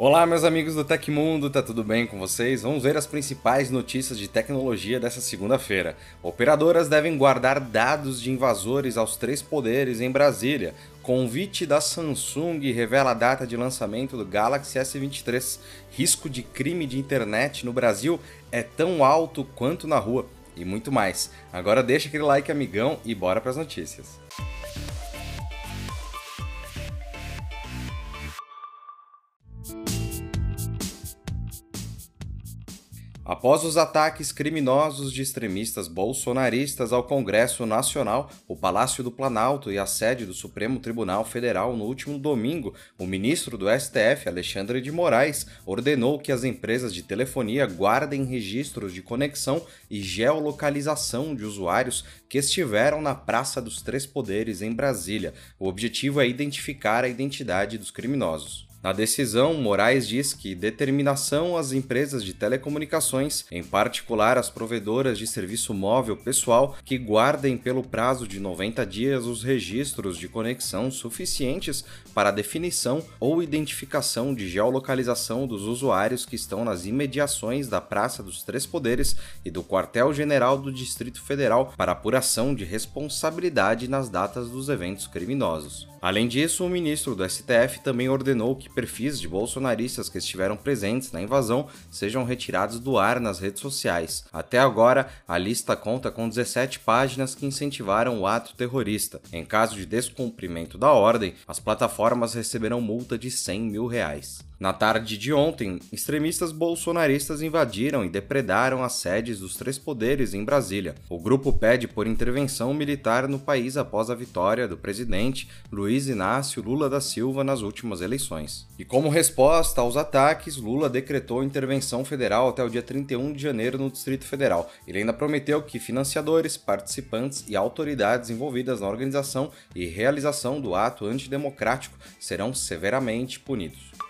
Olá, meus amigos do Tecmundo, tá tudo bem com vocês? Vamos ver as principais notícias de tecnologia dessa segunda-feira. Operadoras devem guardar dados de invasores aos três poderes em Brasília. Convite da Samsung revela a data de lançamento do Galaxy S23. Risco de crime de internet no Brasil é tão alto quanto na rua. E muito mais. Agora deixa aquele like, amigão, e bora para as notícias. Após os ataques criminosos de extremistas bolsonaristas ao Congresso Nacional, o Palácio do Planalto e a sede do Supremo Tribunal Federal no último domingo, o ministro do STF, Alexandre de Moraes, ordenou que as empresas de telefonia guardem registros de conexão e geolocalização de usuários que estiveram na Praça dos Três Poderes em Brasília. O objetivo é identificar a identidade dos criminosos. Na decisão, Moraes diz que determinação às empresas de telecomunicações, em particular as provedoras de serviço móvel pessoal, que guardem pelo prazo de 90 dias os registros de conexão suficientes para definição ou identificação de geolocalização dos usuários que estão nas imediações da Praça dos Três Poderes e do Quartel-General do Distrito Federal para apuração de responsabilidade nas datas dos eventos criminosos. Além disso, o ministro do STF também ordenou que perfis de bolsonaristas que estiveram presentes na invasão sejam retirados do ar nas redes sociais. Até agora, a lista conta com 17 páginas que incentivaram o ato terrorista. Em caso de descumprimento da ordem, as plataformas receberão multa de 100 mil reais. Na tarde de ontem, extremistas bolsonaristas invadiram e depredaram as sedes dos três poderes em Brasília. O grupo pede por intervenção militar no país após a vitória do presidente Luiz Inácio Lula da Silva nas últimas eleições. E como resposta aos ataques, Lula decretou intervenção federal até o dia 31 de janeiro no Distrito Federal. Ele ainda prometeu que financiadores, participantes e autoridades envolvidas na organização e realização do ato antidemocrático serão severamente punidos.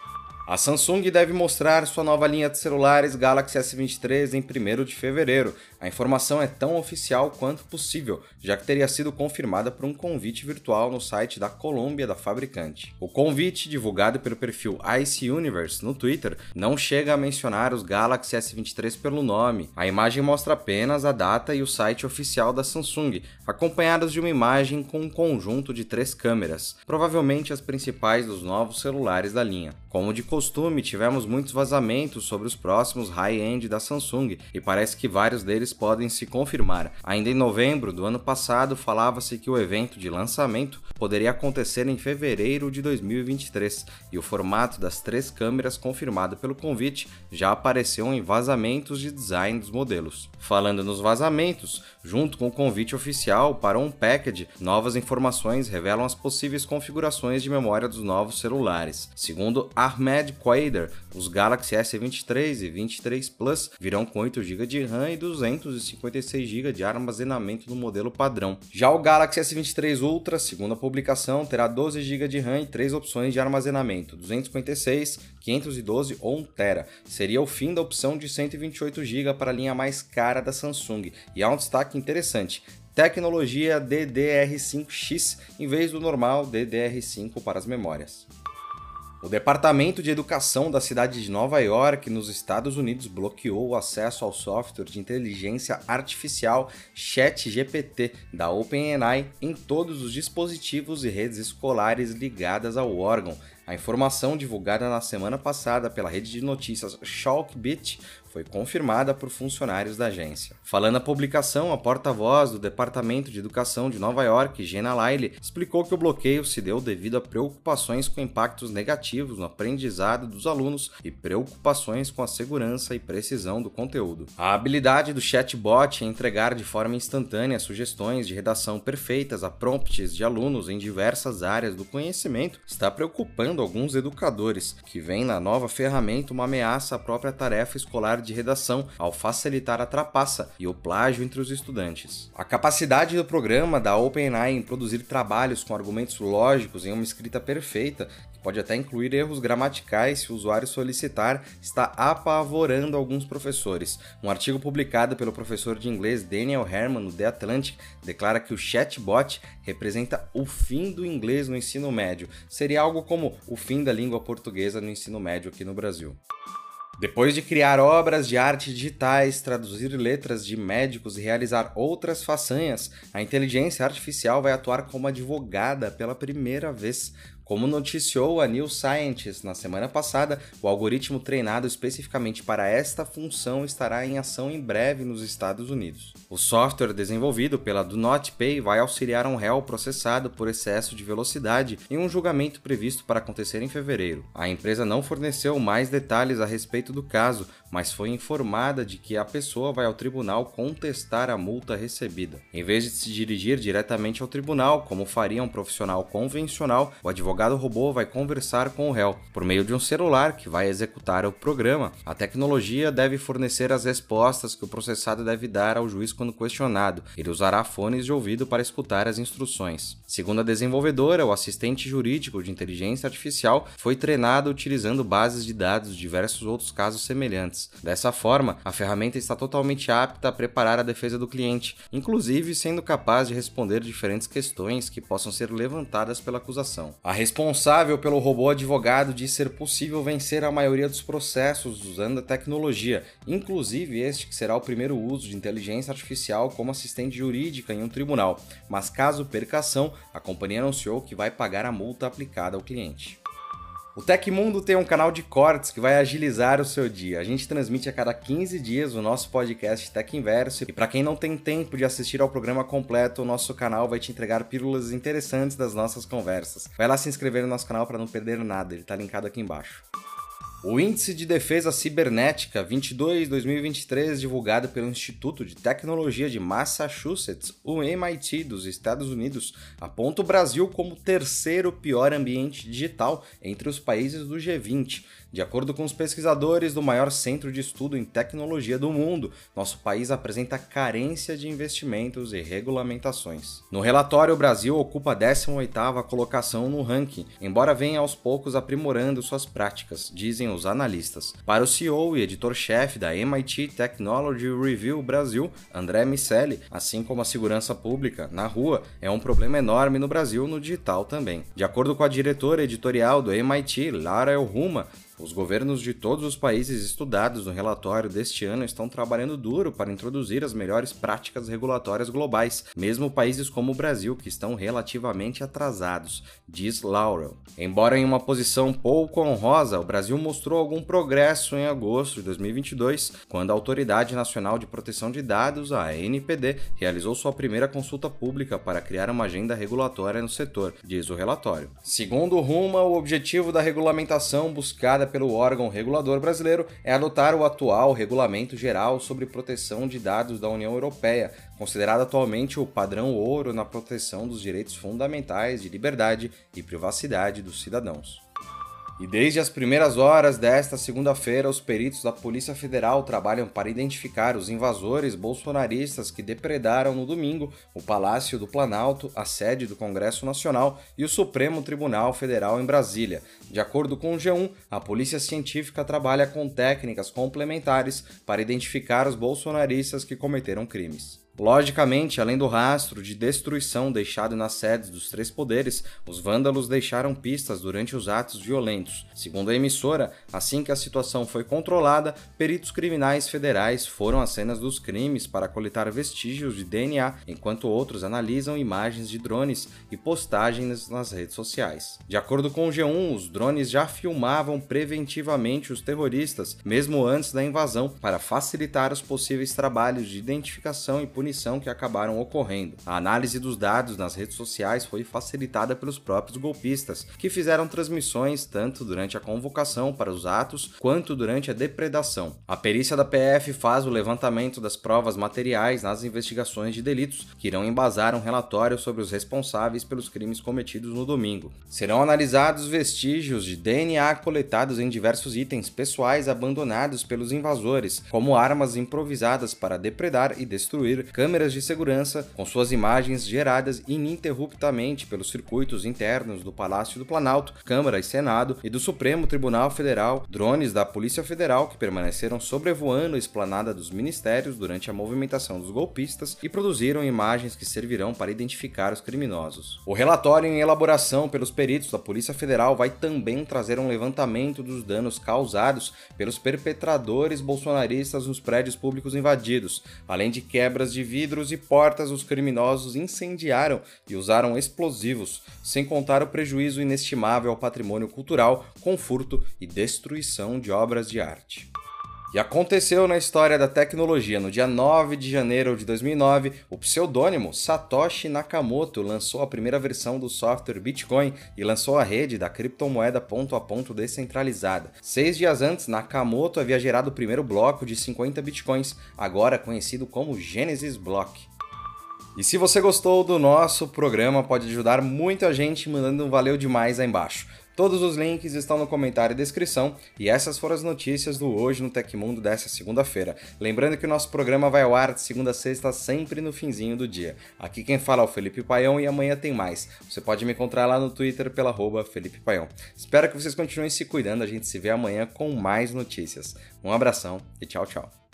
A Samsung deve mostrar sua nova linha de celulares Galaxy S23 em 1 de fevereiro. A informação é tão oficial quanto possível, já que teria sido confirmada por um convite virtual no site da Colômbia da fabricante. O convite, divulgado pelo perfil Ice Universe no Twitter, não chega a mencionar os Galaxy S23 pelo nome. A imagem mostra apenas a data e o site oficial da Samsung, acompanhados de uma imagem com um conjunto de três câmeras, provavelmente as principais dos novos celulares da linha. Como de costume, tivemos muitos vazamentos sobre os próximos high-end da Samsung e parece que vários deles podem se confirmar. Ainda em novembro do ano passado, falava-se que o evento de lançamento poderia acontecer em fevereiro de 2023 e o formato das três câmeras confirmado pelo convite já apareceu em vazamentos de design dos modelos. Falando nos vazamentos, junto com o convite oficial para um package, novas informações revelam as possíveis configurações de memória dos novos celulares. Segundo Ahmed Quader, os Galaxy S23 e 23 Plus virão com 8 GB de RAM e 256 GB de armazenamento no modelo padrão. Já o Galaxy S23 Ultra, segundo a publicação, terá 12 GB de RAM e 3 opções de armazenamento, 256, 512 ou 1 TB. Seria o fim da opção de 128 GB para a linha mais cara da Samsung. E há um destaque interessante, tecnologia DDR5X em vez do normal DDR5 para as memórias. O Departamento de Educação da cidade de Nova York, nos Estados Unidos, bloqueou o acesso ao software de inteligência artificial ChatGPT da OpenAI em todos os dispositivos e redes escolares ligadas ao órgão. A informação divulgada na semana passada pela rede de notícias Shockbit foi confirmada por funcionários da agência. Falando na publicação, a porta-voz do Departamento de Educação de Nova York, Jenna Lyle, explicou que o bloqueio se deu devido a preocupações com impactos negativos no aprendizado dos alunos e preocupações com a segurança e precisão do conteúdo. A habilidade do chatbot em entregar de forma instantânea sugestões de redação perfeitas a prompts de alunos em diversas áreas do conhecimento está preocupando alguns educadores, que veem na nova ferramenta uma ameaça à própria tarefa escolar de redação ao facilitar a trapaça e o plágio entre os estudantes. A capacidade do programa da OpenAI em produzir trabalhos com argumentos lógicos em uma escrita perfeita pode até incluir erros gramaticais se o usuário solicitar, está apavorando alguns professores. Um artigo publicado pelo professor de inglês Daniel Herman no The Atlantic declara que o chatbot representa o fim do inglês no ensino médio. Seria algo como o fim da língua portuguesa no ensino médio aqui no Brasil. Depois de criar obras de arte digitais, traduzir letras de médicos e realizar outras façanhas, a inteligência artificial vai atuar como advogada pela primeira vez. Como noticiou a New Scientist na semana passada, o algoritmo treinado especificamente para esta função estará em ação em breve nos Estados Unidos. O software desenvolvido pela Do Not Pay vai auxiliar um réu processado por excesso de velocidade em um julgamento previsto para acontecer em fevereiro. A empresa não forneceu mais detalhes a respeito do caso, mas foi informada de que a pessoa vai ao tribunal contestar a multa recebida. Em vez de se dirigir diretamente ao tribunal, como faria um profissional convencional, o advogado robô vai conversar com o réu por meio de um celular que vai executar o programa. A tecnologia deve fornecer as respostas que o processado deve dar ao juiz quando questionado. Ele usará fones de ouvido para escutar as instruções. Segundo a desenvolvedora, o assistente jurídico de inteligência artificial foi treinado utilizando bases de dados de diversos outros casos semelhantes. Dessa forma, a ferramenta está totalmente apta a preparar a defesa do cliente, inclusive sendo capaz de responder diferentes questões que possam ser levantadas pela acusação. A responsável pelo robô advogado diz ser possível vencer a maioria dos processos usando a tecnologia, inclusive este que será o primeiro uso de inteligência artificial como assistente jurídica em um tribunal, mas caso perca ação, a companhia anunciou que vai pagar a multa aplicada ao cliente. O Tecmundo tem um canal de cortes que vai agilizar o seu dia. A gente transmite a cada 15 dias o nosso podcast Tech Inverso. E para quem não tem tempo de assistir ao programa completo, o nosso canal vai te entregar pílulas interessantes das nossas conversas. Vai lá se inscrever no nosso canal para não perder nada, ele está linkado aqui embaixo. O Índice de Defesa Cibernética 22-2023, divulgado pelo Instituto de Tecnologia de Massachusetts, o MIT dos Estados Unidos, aponta o Brasil como o terceiro pior ambiente digital entre os países do G20. De acordo com os pesquisadores do maior centro de estudo em tecnologia do mundo, nosso país apresenta carência de investimentos e regulamentações. No relatório, o Brasil ocupa a 18ª colocação no ranking, embora venha aos poucos aprimorando suas práticas, dizem os analistas. Para o CEO e editor-chefe da MIT Technology Review Brasil, André Miceli, assim como a segurança pública na rua é um problema enorme no Brasil no digital também. De acordo com a diretora editorial do MIT, Lara Elruma, os governos de todos os países estudados no relatório deste ano estão trabalhando duro para introduzir as melhores práticas regulatórias globais, mesmo países como o Brasil, que estão relativamente atrasados, diz Laurel. Embora em uma posição pouco honrosa, o Brasil mostrou algum progresso em agosto de 2022, quando a Autoridade Nacional de Proteção de Dados, a ANPD, realizou sua primeira consulta pública para criar uma agenda regulatória no setor, diz o relatório. Segundo Ruma, o objetivo da regulamentação buscada pelo órgão regulador brasileiro é adotar o atual Regulamento Geral sobre Proteção de Dados da União Europeia, considerado atualmente o padrão ouro na proteção dos direitos fundamentais de liberdade e privacidade dos cidadãos. E desde as primeiras horas desta segunda-feira, os peritos da Polícia Federal trabalham para identificar os invasores bolsonaristas que depredaram no domingo o Palácio do Planalto, a sede do Congresso Nacional e o Supremo Tribunal Federal em Brasília. De acordo com o G1, a Polícia Científica trabalha com técnicas complementares para identificar os bolsonaristas que cometeram crimes. Logicamente, além do rastro de destruição deixado nas sedes dos três poderes, os vândalos deixaram pistas durante os atos violentos. Segundo a emissora, assim que a situação foi controlada, peritos criminais federais foram às cenas dos crimes para coletar vestígios de DNA, enquanto outros analisam imagens de drones e postagens nas redes sociais. De acordo com o G1, os drones já filmavam preventivamente os terroristas, mesmo antes da invasão, para facilitar os possíveis trabalhos de identificação e punição munição que acabaram ocorrendo. A análise dos dados nas redes sociais foi facilitada pelos próprios golpistas, que fizeram transmissões tanto durante a convocação para os atos quanto durante a depredação. A perícia da PF faz o levantamento das provas materiais nas investigações de delitos que irão embasar um relatório sobre os responsáveis pelos crimes cometidos no domingo. Serão analisados vestígios de DNA coletados em diversos itens pessoais abandonados pelos invasores, como armas improvisadas para depredar e destruir, câmeras de segurança com suas imagens geradas ininterruptamente pelos circuitos internos do Palácio do Planalto, Câmara e Senado e do Supremo Tribunal Federal, drones da Polícia Federal que permaneceram sobrevoando a esplanada dos ministérios durante a movimentação dos golpistas e produziram imagens que servirão para identificar os criminosos. O relatório em elaboração pelos peritos da Polícia Federal vai também trazer um levantamento dos danos causados pelos perpetradores bolsonaristas nos prédios públicos invadidos, além de quebras de vidros e portas, os criminosos incendiaram e usaram explosivos, sem contar o prejuízo inestimável ao patrimônio cultural com furto e destruição de obras de arte. E aconteceu na história da tecnologia. No dia 9 de janeiro de 2009, o pseudônimo Satoshi Nakamoto lançou a primeira versão do software Bitcoin e lançou a rede da criptomoeda ponto a ponto descentralizada. Seis dias antes, Nakamoto havia gerado o primeiro bloco de 50 bitcoins, agora conhecido como Genesis Block. E se você gostou do nosso programa, pode ajudar muita gente mandando um valeu demais aí embaixo. Todos os links estão no comentário e descrição, e essas foram as notícias do Hoje no Tecmundo dessa segunda-feira. Lembrando que o nosso programa vai ao ar de segunda a sexta, sempre no finzinho do dia. Aqui quem fala é o Felipe Paião e amanhã tem mais. Você pode me encontrar lá no Twitter pela arroba Felipe Paião. Espero que vocês continuem se cuidando, a gente se vê amanhã com mais notícias. Um abração e tchau, tchau.